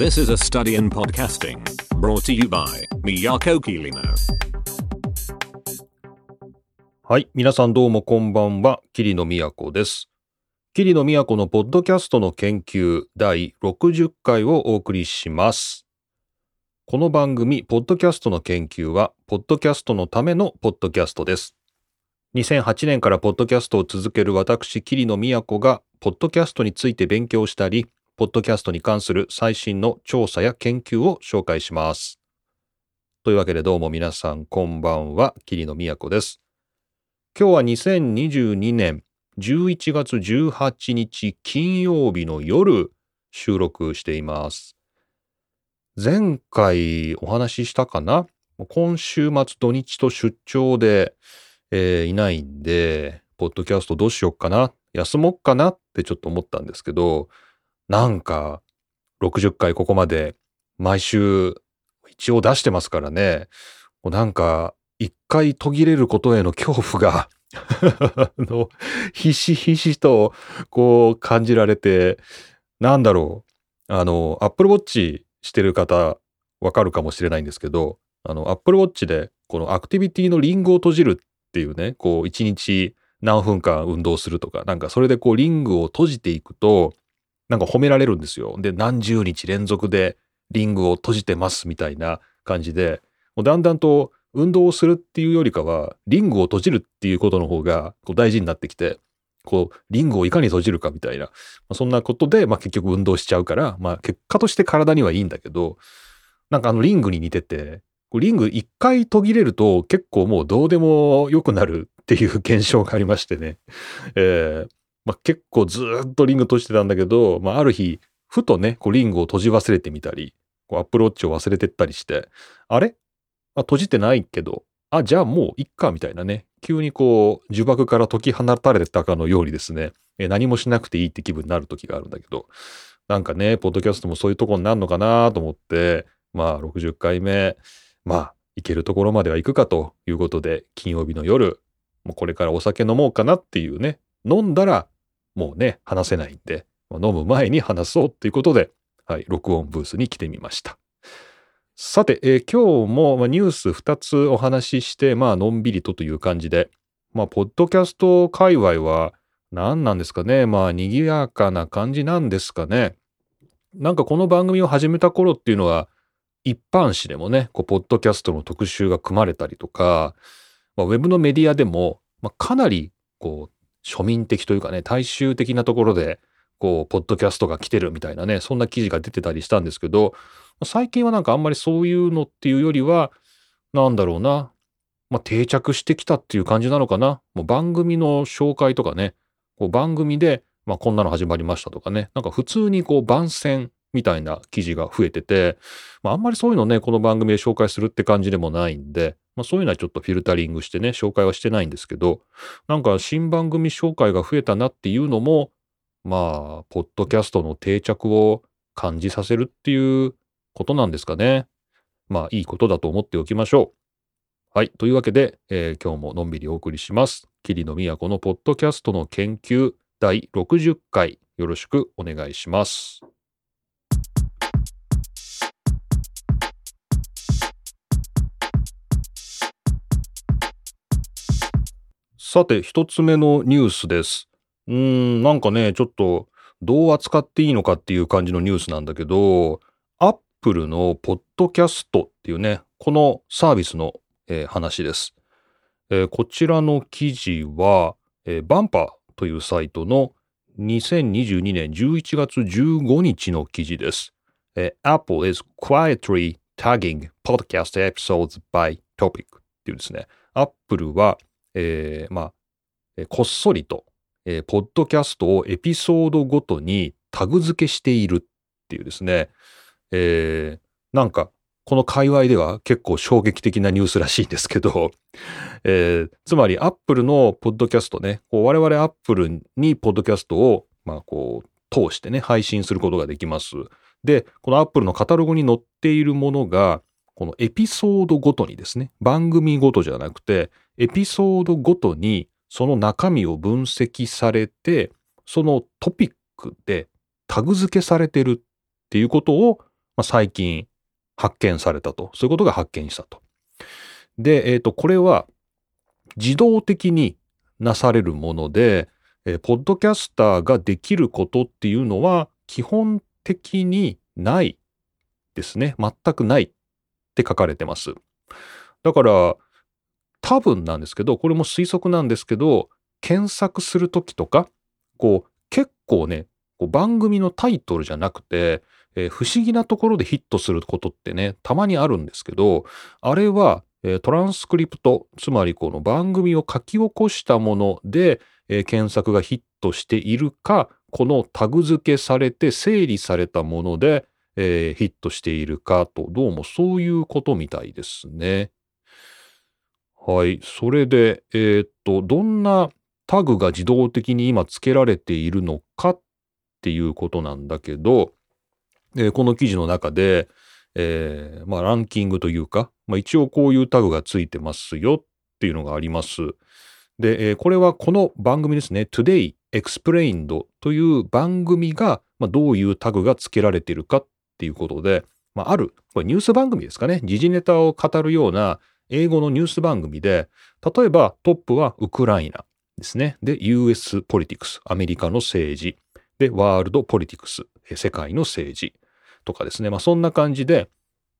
This is a study in podcasting brought to you by Miyako Kirino. はい。皆さんどうもこんばんは。桐野都です。桐野都のポッドキャストの研究第60回をお送りします。この番組、ポッドキャストの研究は、ポッドキャストのためのポッドキャストです。2008年からポッドキャストを続ける私、桐野都が、ポッドキャストについて勉強したり、ポッドキャストに関する最新の調査や研究を紹介します。というわけでどうも皆さんこんばんは、桐野都です。今日は2022年11月18日金曜日の夜収録しています。前回お話ししたかな？今週末土日と出張で、えーいないんで、ポッドキャストどうしよっかな？休もっかな？ってちょっと思ったんですけど、なんか60回ここまで毎週一応出してますからね。なんか一回途切れることへの恐怖が あのひしひしとこう感じられてなんだろうあの Apple Watch してる方わかるかもしれないんですけどあの Apple Watch でこのアクティビティのリングを閉じるっていうねこう一日何分間運動するとかなんかそれでこうリングを閉じていくとなんか褒められるんですよ。で何十日連続でリングを閉じてますみたいな感じで。もうだんだんと運動をするっていうよりかはリングを閉じるっていうことの方がこう大事になってきてこうリングをいかに閉じるかみたいな、まあそんなことで、まあ、結局運動しちゃうから、まあ、結果として体にはいいんだけどなんかあのリングに似ててリング一回途切れると結構もうどうでもよくなるっていう現象がありましてね、えーまあ、結構ずっとリング閉じてたんだけど、まあ、ある日ふとねこうリングを閉じ忘れてみたりこうアップローチを忘れてったりしてあれ？あ閉じてないけどあじゃあもういっかみたいなね。急にこう呪縛から解き放たれたかのようにですね。え何もしなくていいって気分になる時があるんだけどなんかねポッドキャストもそういうとこになるのかなと思ってまあ60回目まあ行けるところまでは行くかということで金曜日の夜もうこれからお酒飲もうかなっていうね飲んだらもうね話せないんで、ま飲む前に話そうっていうことではい、録音ブースに来てみました。さて、えー今日もまニュース2つお話しして、まあ、のんびりとという感じで、まあ、ポッドキャスト界隈は何なんですかね、まあ、賑やかな感じなんですかね？なんかこの番組を始めた頃っていうのは、一般紙でもね、こうポッドキャストの特集が組まれたりとか、まあ、ウェブのメディアでも、まあ、かなりこう庶民的というかね、大衆的なところで、こう、ポッドキャストが来てるみたいなね、そんな記事が出てたりしたんですけど、最近はなんかあんまりそういうのっていうよりは、なんだろうな、まあ、定着してきたっていう感じなのかな。もう番組の紹介とかね、こう番組で、まあ、こんなの始まりましたとかね、なんか普通にこう番宣みたいな記事が増えてて、まあ、あんまりそういうのね、この番組で紹介するって感じでもないんで、まあ、そういうのはちょっとフィルタリングしてね、紹介はしてないんですけど、なんか新番組紹介が増えたなっていうのも、まあ、ポッドキャストの定着を感じさせるっていうことなんですかね。まあ、いいことだと思っておきましょう。はい。というわけで、えー今日ものんびりお送りします。桐野都のポッドキャストの研究第60回、よろしくお願いします。さて、一つ目のニュースです。うーん、なんかね、ちょっとどう扱っていいのかっていう感じのニュースなんだけど、アップルのポッドキャストっていうね、このサービスの、えー話です、えーこちらの記事は、えーバンパーというサイトの2022年11月15日の記事です。えー Apple is quietly tagging podcast episodes by topic っていうですね、アップルは、えーまあ、こっそりと、えーポッドキャストをエピソードごとにタグ付けしているっていうですね、えーなんか、この界隈では結構衝撃的なニュースらしいんですけど、えーつまり Apple のポッドキャストね、こう我々 Apple にポッドキャストを、まあこう、通してね、配信することができます。で、この Apple のカタログに載っているものが、このエピソードごとにですね、番組ごとじゃなくて、エピソードごとにその中身を分析されて、そのトピックでタグ付けされてるっていうことを、まあ、最近発見されたと。そういうことが発見したと。で、えっ、ー、と、これは自動的になされるもので、えー、ポッドキャスターができることっていうのは基本的にないですね。全くないって書かれてます。だから、多分なんですけど、これも推測なんですけど、検索するときとか、こう、結構ね、こう番組のタイトルじゃなくて、えー、不思議なところでヒットすることってね、たまにあるんですけど、あれは、えー、トランスクリプト、つまりこの番組を書き起こしたもので、えー、検索がヒットしているか、このタグ付けされて整理されたもので、えー、ヒットしているかと、どうもそういうことみたいですね。はい。それで、えー、っと、どんなタグが自動的に今付けられているのかっていうことなんだけど、えー、この記事の中で、えー、まあランキングというか、まあ一応こういうタグが付いてますよっていうのがあります。で、えー、これはこの番組ですね、Today Explained という番組が、まあ、どういうタグが付けられているかっていうことで、まあ、ある、これニュース番組ですかね、時事ネタを語るような英語のニュース番組で、例えばトップはウクライナですね。で、US ポリティクス、アメリカの政治。で、ワールドポリティクス、世界の政治とかですね。まあそんな感じで、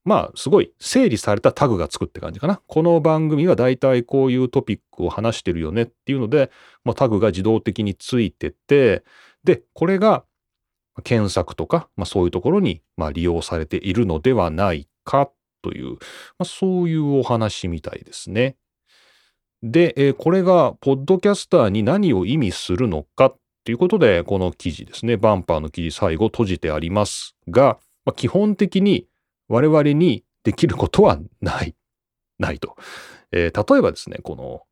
まあすごい整理されたタグがつくって感じかな。この番組は大体こういうトピックを話してるよねっていうので、まあ、タグが自動的についてて、で、これが検索とか、まあ、そういうところにま利用されているのではないかという、まあ、そういうお話みたいですね。で、えー、これがポッドキャスターに何を意味するのかっていうことで、この記事ですね、バンパーの記事最後閉じてありますが、まあ、基本的に我々にできることはない。ないと。えー、例えばですね、この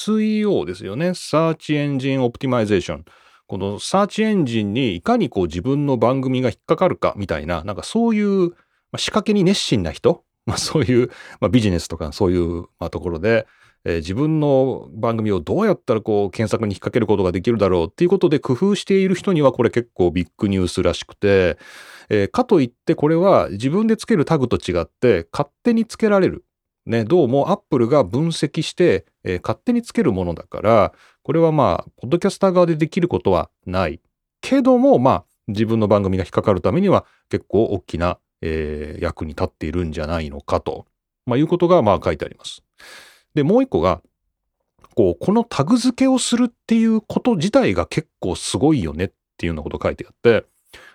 SEO ですよね。Search Engine Optimization。このサーチエンジンにいかにこう自分の番組が引っかかるかみたいな、なんかそういうま仕掛けに熱心な人、まあ、そういう、まあ、ビジネスとかそういう、まあ、ところで、えー、自分の番組をどうやったらこう検索に引っ掛けることができるだろうっていうことで工夫している人にはこれ結構ビッグニュースらしくて、えー、かといってこれは自分でつけるタグと違って勝手につけられる。ね、どうもアップルが分析して、えー、勝手につけるものだから、これはまあ、ポッドキャスター側でできることはない。けども、まあ、自分の番組が引っかかるためには結構大きな、えー、役に立っているんじゃないのかと、まあ、いうことがまあ書いてあります。で、もう一個が、こう、このタグ付けをするっていうこと自体が結構すごいよねっていうようなこと書いてあって、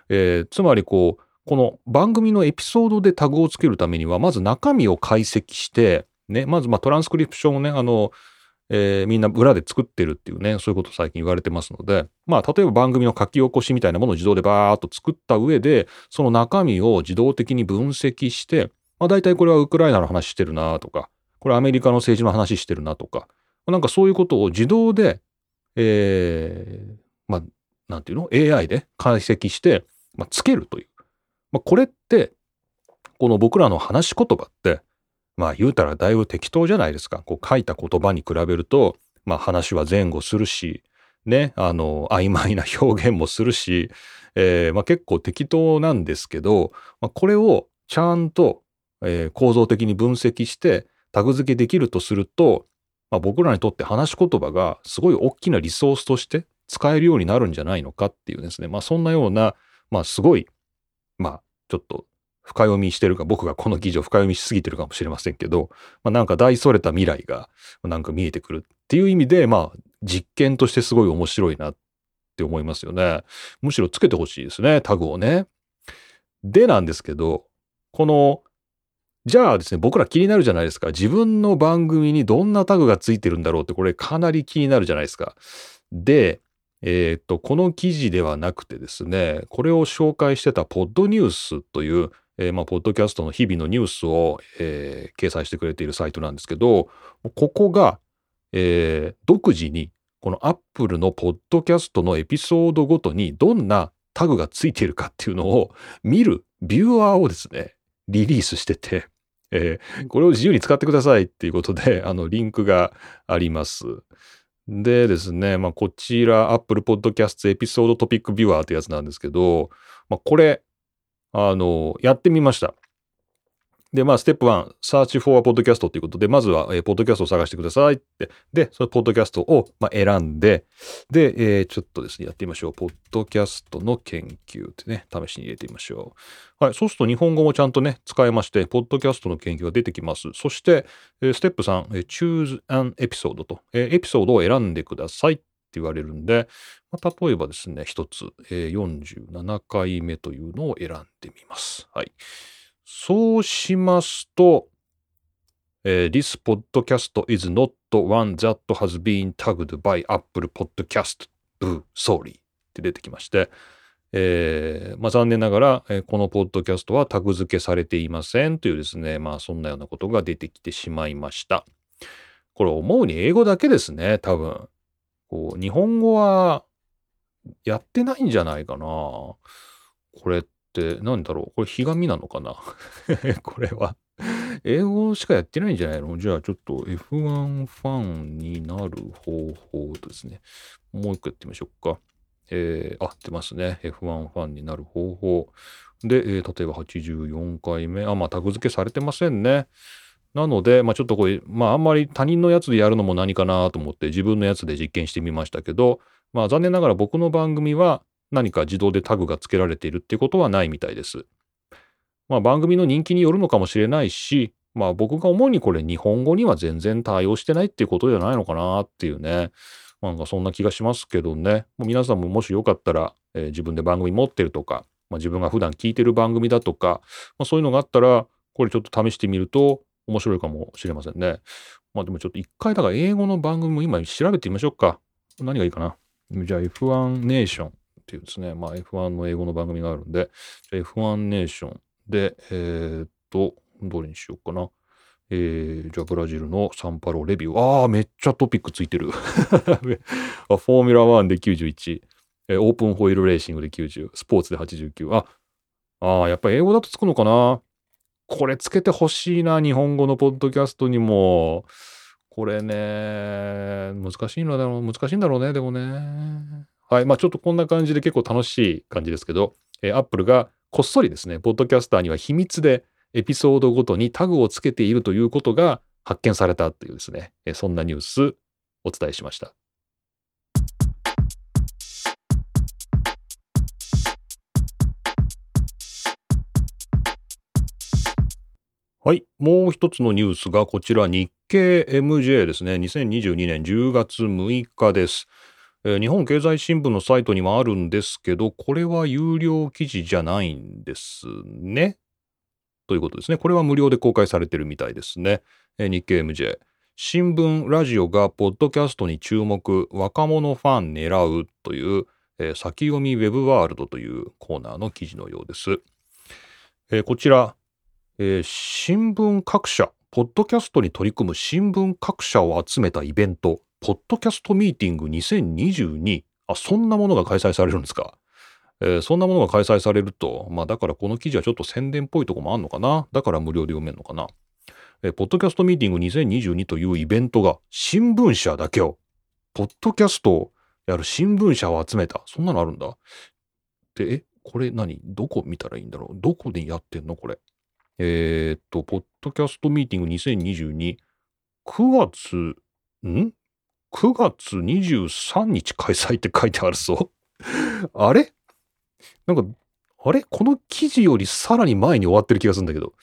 えー、つまりこう、この番組のエピソードでタグをつけるためには、まず中身を解析して、ね、まずまあトランスクリプションをね、あの、えー、みんな裏で作ってるっていうね、そういうこと最近言われてますので、まあ、例えば番組の書き起こしみたいなものを自動でバーっと作った上で、その中身を自動的に分析して、まあ、大体これはウクライナの話してるなとか、これアメリカの政治の話してるなとか、なんかそういうことを自動で、えー、まあ、なんていうの ?AI で解析して、まあ、つけるという。まあ、これって、この僕らの話し言葉って、まあ言うたらだいぶ適当じゃないですか。こう書いた言葉に比べると、まあ話は前後するし、ね、あの、曖昧な表現もするし、えー、まあ結構適当なんですけど、まあ、これをちゃんと、えー、構造的に分析してタグ付けできるとすると、まあ、僕らにとって話し言葉がすごい大きなリソースとして使えるようになるんじゃないのかっていうですね、まあそんなような、まあすごい、まあちょっと深読みしてるか、僕がこの記事を深読みしすぎてるかもしれませんけど、まあ、なんか大それた未来がなんか見えてくるっていう意味で、まあ実験としてすごい面白いなって思いますよね。むしろつけてほしいですね、タグをね。でなんですけど、この、じゃあですね、僕ら気になるじゃないですか。自分の番組にどんなタグがついてるんだろうって、これかなり気になるじゃないですか。で、えっ、と、この記事ではなくてですね、これを紹介してたポッドニュースという、えー、まあ、ポッドキャストの日々のニュースを、えー、掲載してくれているサイトなんですけど、ここが、えー、独自に、このアップルのポッドキャストのエピソードごとにどんなタグがついているかっていうのを見るビューアーをですね、リリースしてて、えー、これを自由に使ってくださいっていうことで、あの、リンクがあります。でですね、まあ、こちら、Apple Podcast エピソードトピックビューアーってやつなんですけど、まあ、これ、あの、やってみました。で、まあ、ステップ1、Search for a Podcast ということで、まずは、えー、ポッドキャストを探してくださいって。で、そのポッドキャストを、まあ、選んで、で、えー、ちょっとですね、やってみましょう。ポッドキャストの研究ってね、試しに入れてみましょう。はい、そうすると日本語もちゃんとね、使えまして、ポッドキャストの研究が出てきます。そして、えー、ステップ3、えー、Choose an Episode と、えー、エピソードを選んでくださいって言われるんで、例えばですね、一つ、えー、47回目というのを選んでみます。はい。そうしますと、えー、This podcast is not one that has been tagged by Apple Podcast. Boo, sorry. って出てきまして、えー、まあ、残念ながら、えー、このポッドキャストはタグ付けされていませんというですね、まあそんなようなことが出てきてしまいました。これ思うに英語だけですね、多分。こう日本語はやってないんじゃないかな。これって何だろうこれひがみなのかな これは英語しかやってないんじゃないの？じゃあちょっと F1 ファンになる方法ですね。もう一個やってみましょうか。えー、あ、出ますね。F1 ファンになる方法。で、えー、例えば84回目。あ、まあタグ付けされてませんね。なので、まあちょっとこれ、まああんまり他人のやつでやるのも何かなと思って自分のやつで実験してみましたけど、まあ残念ながら僕の番組は何か自動でタグが付けられているっていうことはないみたいです。まあ番組の人気によるのかもしれないし、まあ僕が思うにこれ日本語には全然対応してないっていうことじゃないのかなっていうね。なんかそんな気がしますけどね。もう皆さんももしよかったら、えー、自分で番組持ってるとか、まあ、自分が普段聞いてる番組だとか、まあ、そういうのがあったら、これちょっと試してみると面白いかもしれませんね。まあでもちょっと一回だから英語の番組も今調べてみましょうか。何がいいかな。じゃあ F1 ネーション。っていうですね、まあ、F1 の英語の番組があるんで、F1 ネーションで、えー、っと、どれにしようかな。えー、じゃあブラジルのサンパロレビュー。ああ、めっちゃトピックついてる。フォーミュラ1で91、えー、オープンホイールレーシングで90、スポーツで89。あ、あやっぱり英語だとつくのかなこれつけてほしいな、日本語のポッドキャストにも。これね、難しいのだろう、難しいんだろうね、でもね。はい。まあちょっとこんな感じで結構楽しい感じですけど、えー、Apple がこっそりですね、ポッドキャスターには秘密でエピソードごとにタグをつけているということが発見されたというですね、えー、そんなニュースお伝えしました。はい。もう一つのニュースがこちら日経 MJ ですね。2022年10月6日です。日本経済新聞のサイトにもあるんですけど、これは有料記事じゃないんですね。ということですね。これは無料で公開されてるみたいですね。日経 MJ。新聞、ラジオがポッドキャストに注目、若者ファン狙うという、えー、先読みウェブワールドというコーナーの記事のようです。こちら、えー、新聞各社、ポッドキャストに取り組む新聞各社を集めたイベント、ポッドキャストミーティング2022。あ、そんなものが開催されるんですか？えー、そんなものが開催されると、まあだからこの記事はちょっと宣伝っぽいとこもあんのかな？だから無料で読めるのかな？えー、ポッドキャストミーティング2022というイベントが新聞社だけを、ポッドキャストをやる新聞社を集めた。そんなのあるんだ。で、え、これ何？どこ見たらいいんだろう？どこでやってんのこれ？えー、っと、ポッドキャストミーティング2022、9月、ん？9月23日開催って書いてあるぞ。あれ？なんか、あれ？この記事よりさらに前に終わってる気がするんだけど。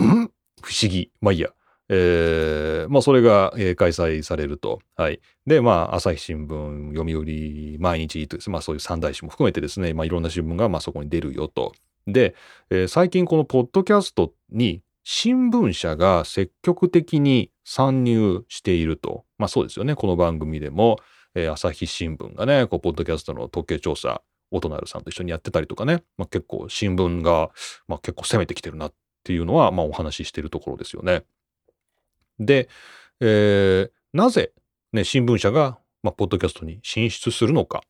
ん？不思議。まあいいや。えー、まあそれが、えー、開催されると。はい。で、まあ朝日新聞、読売、毎日まあそういう三大紙も含めてですね、まあいろんな新聞がまあそこに出るよと。で、えー、最近このポッドキャストに新聞社が積極的に参入していると。まあそうですよね。この番組でも、えー、朝日新聞がね、こう、ポッドキャストの統計調査、オトナルさんと一緒にやってたりとかね、まあ、結構新聞が、まあ、結構攻めてきてるなっていうのは、まあお話ししてるところですよね。で、えー、なぜ、ね、新聞社が、まあ、ポッドキャストに進出するのか。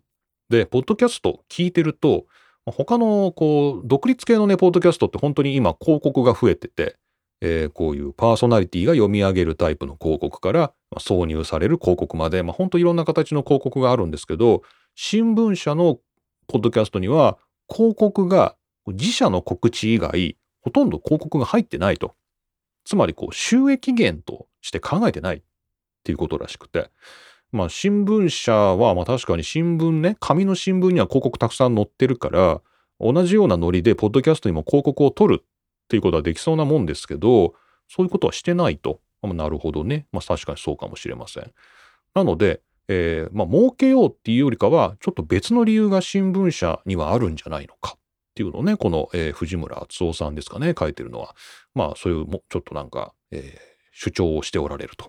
で、ポッドキャスト聞いてると、他の、こう、独立系のね、ポッドキャストって本当に今広告が増えてて、えー、こういうパーソナリティが読み上げるタイプの広告から、挿入される広告まで、まあ、本当いろんな形の広告があるんですけど、新聞社のポッドキャストには広告が自社の告知以外、ほとんど広告が入ってないと。つまり、こう、収益源として考えてないっていうことらしくて。まあ、新聞社は、まあ確かに新聞ね、紙の新聞には広告たくさん載ってるから、同じようなノリで、ポッドキャストにも広告を取るっていうことはできそうなもんですけど、そういうことはしてないと。まあ、なるほどね。まあ確かにそうかもしれません。なので、えー、まあ儲けようっていうよりかは、ちょっと別の理由が新聞社にはあるんじゃないのかっていうのをね、この、えー、藤村敦夫さんですかね、書いてるのは。まあそういうも、ちょっとなんか、えー、主張をしておられると。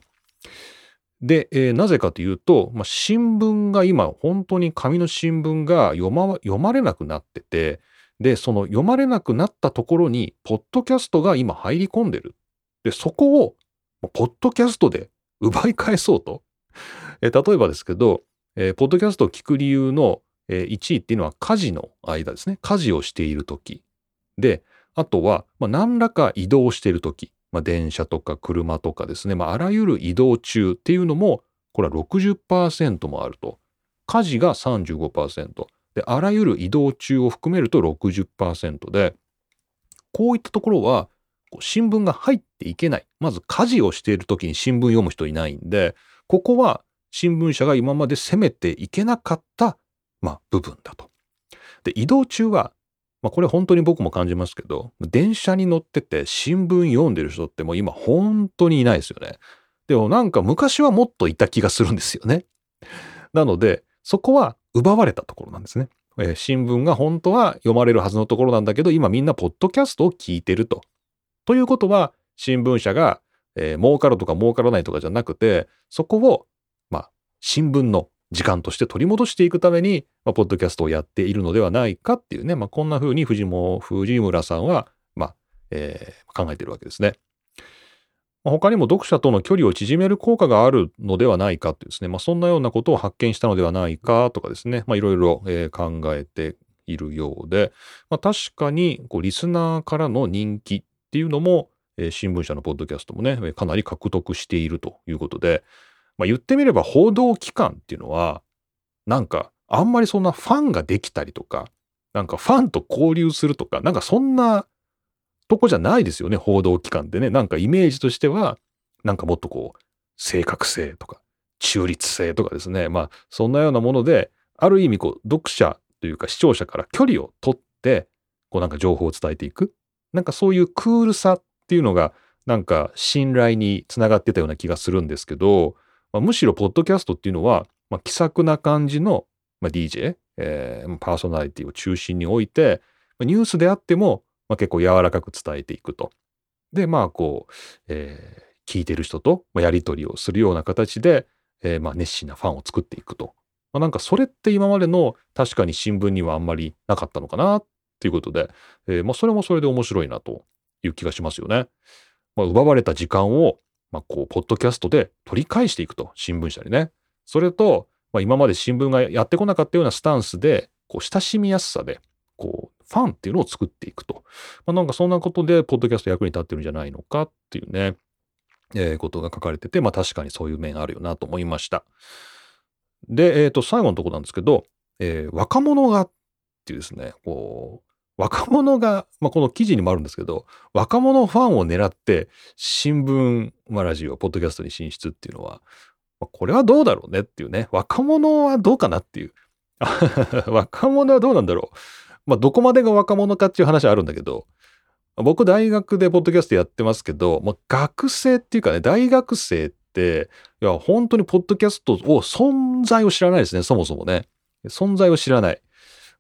で、えー、なぜかというと、まあ、新聞が今、本当に紙の新聞が読ま読まれなくなってて、で、その読まれなくなったところに、ポッドキャストが今入り込んでる。で、そこを、ポッドキャストで奪い返そうと。えー、例えばですけど、えー、ポッドキャストを聞く理由の、えー、1位っていうのは家事の間ですね。家事をしているとき。で、あとは、まあ、何らか移動しているとき。まあ、電車とか車とかですね。まあ、あらゆる移動中っていうのも、これは60%もあると。家事が35%。で、あらゆる移動中を含めると60%で、こういったところは、新聞が入っていけない。まず家事をしている時に新聞読む人いないんで、ここは新聞社が今まで攻めていけなかった、まあ、部分だと。で、移動中は、まあ、これ本当に僕も感じますけど、電車に乗ってて新聞読んでる人ってもう今本当にいないですよね。でもなんか昔はもっといた気がするんですよね。なので、そこは奪われたところなんですね。えー、新聞が本当は読まれるはずのところなんだけど、今みんなポッドキャストを聞いてると。ということは、新聞社が、えー、儲かるとか儲からないとかじゃなくて、そこを、まあ、新聞の時間として取り戻していくために、まあ、ポッドキャストをやっているのではないかっていうね、まあ、こんな風に藤も藤村さんは、まあ、えー、考えているわけですね。まあ、他にも読者との距離を縮める効果があるのではないかってですね、まあ、そんなようなことを発見したのではないかとかですね、いろいろ、考えているようで、まあ、確かにこうリスナーからの人気っていうのも、えー、新聞社のポッドキャストもね、かなり獲得しているということで、まあ、言ってみれば報道機関っていうのは、なんかあんまりそんなファンができたりとか、なんかファンと交流するとか、なんかそんなとこじゃないですよね、報道機関ってね。なんかイメージとしては、なんかもっとこう、正確性とか、中立性とかですね。まあ、そんなようなもので、ある意味こう、読者というか視聴者から距離を取って、こうなんか情報を伝えていく。なんかそういうクールさっていうのがなんか信頼につながってたような気がするんですけど、まあ、むしろポッドキャストっていうのは、まあ、気さくな感じの、まあ、DJ、えー、パーソナリティを中心に置いて、まニュースであっても、まあ、結構柔らかく伝えていくと。で、まあこう、えー、聞いてる人とやり取りをするような形で、えー、まあ熱心なファンを作っていくと。まあ、なんかそれって今までの確かに新聞にはあんまりなかったのかなっていうことで、えー、まあそれもそれで面白いなという気がしますよね。まあ、奪われた時間を、まあ、こう、ポッドキャストで取り返していくと、新聞社にね。それと、まあ、今まで新聞がやってこなかったようなスタンスで、こう、親しみやすさで、こう、ファンっていうのを作っていくと。まあ、なんかそんなことで、ポッドキャスト役に立ってるんじゃないのかっていうね、えー、ことが書かれてて、まあ確かにそういう面あるよなと思いました。で、えっ、ー、と、最後のとこなんですけど、えー、若者がっていうですね、こう、若者が、まあ、この記事にもあるんですけど、若者ファンを狙って新聞、まあ、ラジオ、ポッドキャストに進出っていうのは、まあ、これはどうだろうねっていうね、若者はどうかなっていう。若者はどうなんだろう。まあ、どこまでが若者かっていう話はあるんだけど、僕大学でポッドキャストやってますけど、まあ、学生っていうかね、大学生って、いや、本当にポッドキャストを存在を知らないですね、そもそもね。存在を知らない。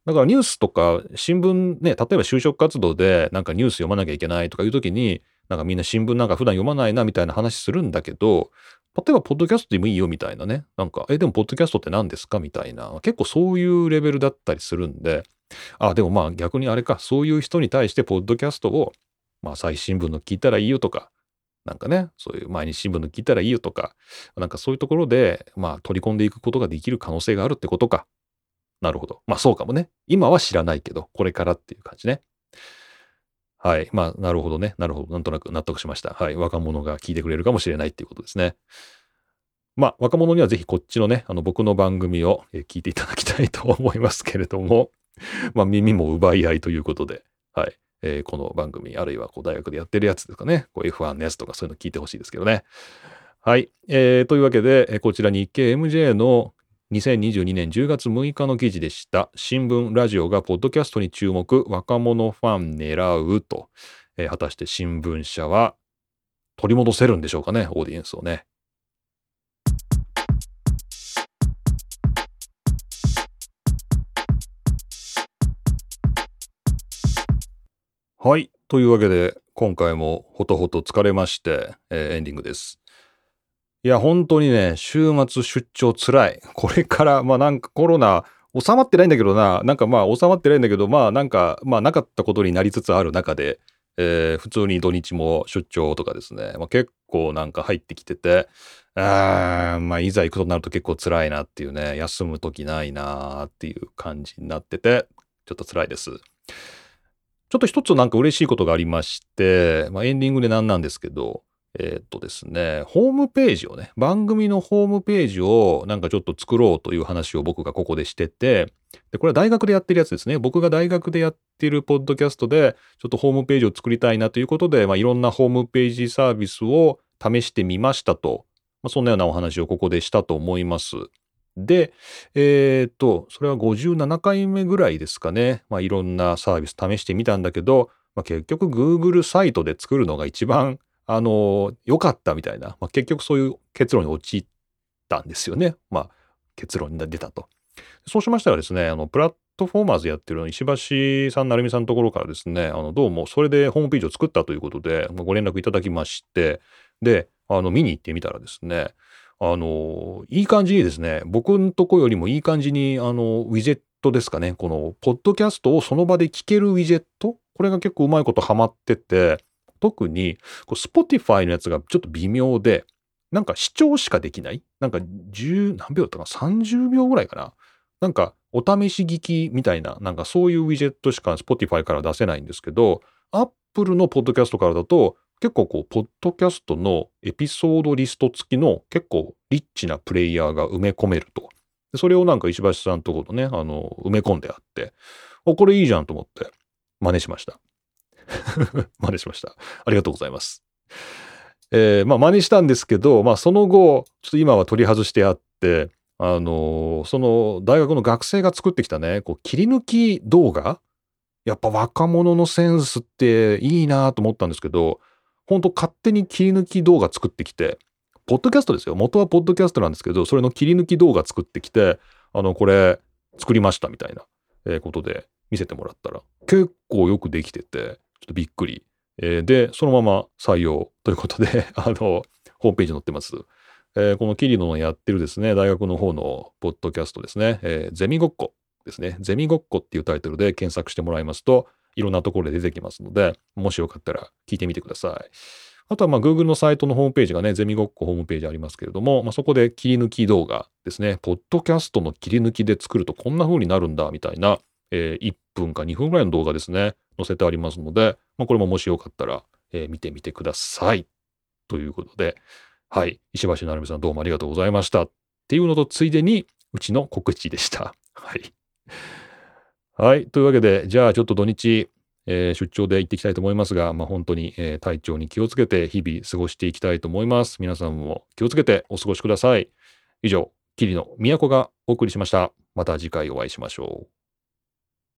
だからニュースとか新聞ね、例えば就職活動でなんかニュース読まなきゃいけないとかいう時に、なんかみんな新聞なんか普段読まないなみたいな話するんだけど、例えばポッドキャストでもいいよみたいなね。なんか、え、でもポッドキャストって何ですかみたいな。結構そういうレベルだったりするんで、あ、でもまあ逆にあれか、そういう人に対してポッドキャストを、まあ最新聞の聞いたらいいよとか、なんかね、そういう毎日新聞の聞いたらいいよとか、なんかそういうところで、まあ取り込んでいくことができる可能性があるってことか。なるほど。まあそうかもね。今は知らないけど、これからっていう感じね。はい。まあ、なるほどね。なるほど。なんとなく納得しました。はい。若者が聞いてくれるかもしれないっていうことですね。まあ、若者にはぜひこっちのね、あの、僕の番組を聞いていただきたいと思いますけれども、まあ、耳も奪い合いということで、はい。えーこの番組、あるいはこう大学でやってるやつですかね。こう F1 のやつとかそういうの聞いてほしいですけどね。はい。えーというわけで、こちら日経 MJ の2022年10月6日の記事でした。新聞、ラジオがポッドキャストに注目、若者ファン狙うと。えー果たして新聞社は取り戻せるんでしょうかね、オーディエンスをね。はい。というわけで、今回もほとほと疲れまして、えーエンディングです。いや、本当にね、週末出張つらい。これから、まあなんかコロナ収まってないんだけどな、なんかまあ収まってないんだけど、まあなんか、まあなかったことになりつつある中で、えー普通に土日も出張とかですね、まあ、結構なんか入ってきてて、あーまあいざ行くとなると結構辛いなっていうね、休む時ないなっていう感じになってて、ちょっと辛いです。ちょっと一つなんか嬉しいことがありまして、まあ、エンディングでなんなんですけど、えーっとですね、ホームページをね、番組のホームページをなんかちょっと作ろうという話を僕がここでしてて、で、これは大学でやってるやつですね。僕が大学でやってるポッドキャストで、ちょっとホームページを作りたいなということで、まあ、いろんなホームページサービスを試してみましたと、まあ、そんなようなお話をここでしたと思います。で、えーっと、それは57回目ぐらいですかね。まあ、いろんなサービス試してみたんだけど、まあ、結局 Google サイトで作るのが一番、あの良かったみたいな、まあ、結局そういう結論に陥ったんですよね。まあ、結論に出たと。そうしましたらですね、あの、プラットフォーマーズやってる石橋さん、成美さんのところからですね、あの、どうもそれでホームページを作ったということで、まあご連絡いただきまして、で、あの、見に行ってみたらですね、あの、いい感じにですね、僕のとこよりもいい感じに、あの、ウィジェットですかね、この、ポッドキャストをその場で聞けるウィジェット？これが結構うまいことハマってて、特に、こう Spotify のやつがちょっと微妙で、なんか視聴しかできないなんか10、何秒だったかな ?30 秒ぐらいかな？なんか、お試し聞きみたいな、なんかそういうウィジェットしか Spotify から出せないんですけど、Apple のポッドキャストからだと、結構こう、ポッドキャストのエピソードリスト付きの結構リッチなプレイヤーが埋め込めると。それをなんか石橋さんとことね、あの、埋め込んであって、お、これいいじゃんと思って、真似しました。真似しました。ありがとうございます。えーまあ真似したんですけど、まあその後、ちょっと今は取り外してあって、あのーその大学の学生が作ってきたね、こう切り抜き動画やっぱ若者のセンスっていいなと思ったんですけど、本当勝手に切り抜き動画作ってきて、ポッドキャストですよ。元はポッドキャストなんですけど、それの切り抜き動画作ってきて、あの、これ作りましたみたいな、ことで見せてもらったら、結構よくできてて、ちょっとびっくり。えーで、そのまま採用ということで、あの、ホームページ載ってます。えーこのキリノのやってるですね、大学の方のポッドキャストですね、えーゼミごっこですね、ゼミごっこっていうタイトルで検索してもらいますと、いろんなところで出てきますので、もしよかったら聞いてみてください。あとはまあ Google のサイトのホームページがね、ゼミごっこホームページありますけれども、まあ、そこで切り抜き動画ですね、ポッドキャストの切り抜きで作るとこんな風になるんだみたいな、えー1分か2分ぐらいの動画ですね、載せてありますので、まあ、これももしよかったら、えー見てみてください。ということで、はい、石橋成美さんどうもありがとうございました。っていうのとついでに、うちの告知でした。はい。はい。というわけで、じゃあちょっと土日、えー出張で行っていきたいと思いますが、まあ、本当に、えー体調に気をつけて日々過ごしていきたいと思います。皆さんも気をつけてお過ごしください。以上、桐野都がお送りしました。また次回お会いしましょう。